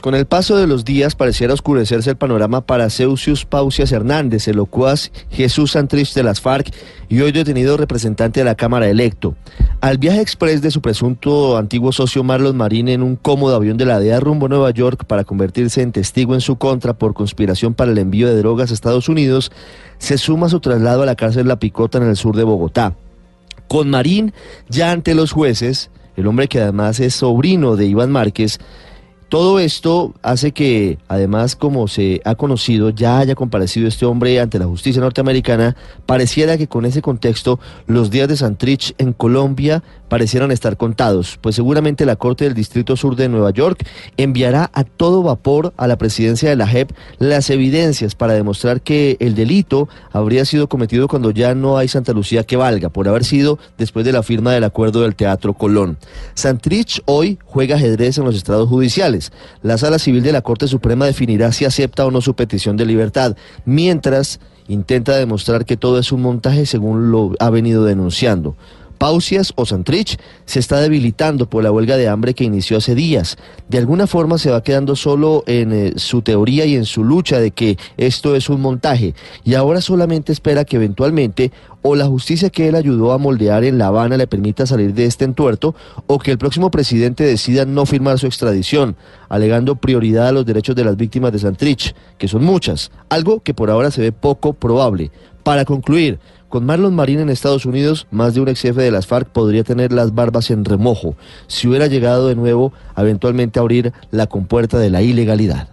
Con el paso de los días pareciera oscurecerse el panorama para Ceusius Pausias Hernández, el locuaz Jesús Santrich de las FARC y hoy detenido representante de la Cámara electo. Al viaje express de su presunto antiguo socio Marlon Marín en un cómodo avión de la DEA rumbo a Nueva York para convertirse en testigo en su contra por conspiración para el envío de drogas a Estados Unidos, se suma su traslado a la cárcel La Picota en el sur de Bogotá. Con Marín ya ante los jueces, el hombre que además es sobrino de Iván Márquez, todo esto hace que, además, como se ha conocido, ya haya comparecido este hombre ante la justicia norteamericana, pareciera que con ese contexto los días de Santrich en Colombia parecieran estar contados, pues seguramente la Corte del Distrito Sur de Nueva York enviará a todo vapor a la presidencia de la JEP las evidencias para demostrar que el delito habría sido cometido cuando ya no hay Santa Lucía que valga, por haber sido después de la firma del acuerdo del Teatro Colón. Santrich hoy juega ajedrez en los estrados judiciales. La Sala Civil de la Corte Suprema definirá si acepta o no su petición de libertad, mientras intenta demostrar que todo es un montaje según lo ha venido denunciando. Pausias o Santrich se está debilitando por la huelga de hambre que inició hace días. De alguna forma se va quedando solo en eh, su teoría y en su lucha de que esto es un montaje y ahora solamente espera que eventualmente o la justicia que él ayudó a moldear en La Habana le permita salir de este entuerto o que el próximo presidente decida no firmar su extradición, alegando prioridad a los derechos de las víctimas de Santrich, que son muchas, algo que por ahora se ve poco probable. Para concluir, con Marlon Marín en Estados Unidos, más de un ex jefe de las FARC podría tener las barbas en remojo si hubiera llegado de nuevo a eventualmente abrir la compuerta de la ilegalidad.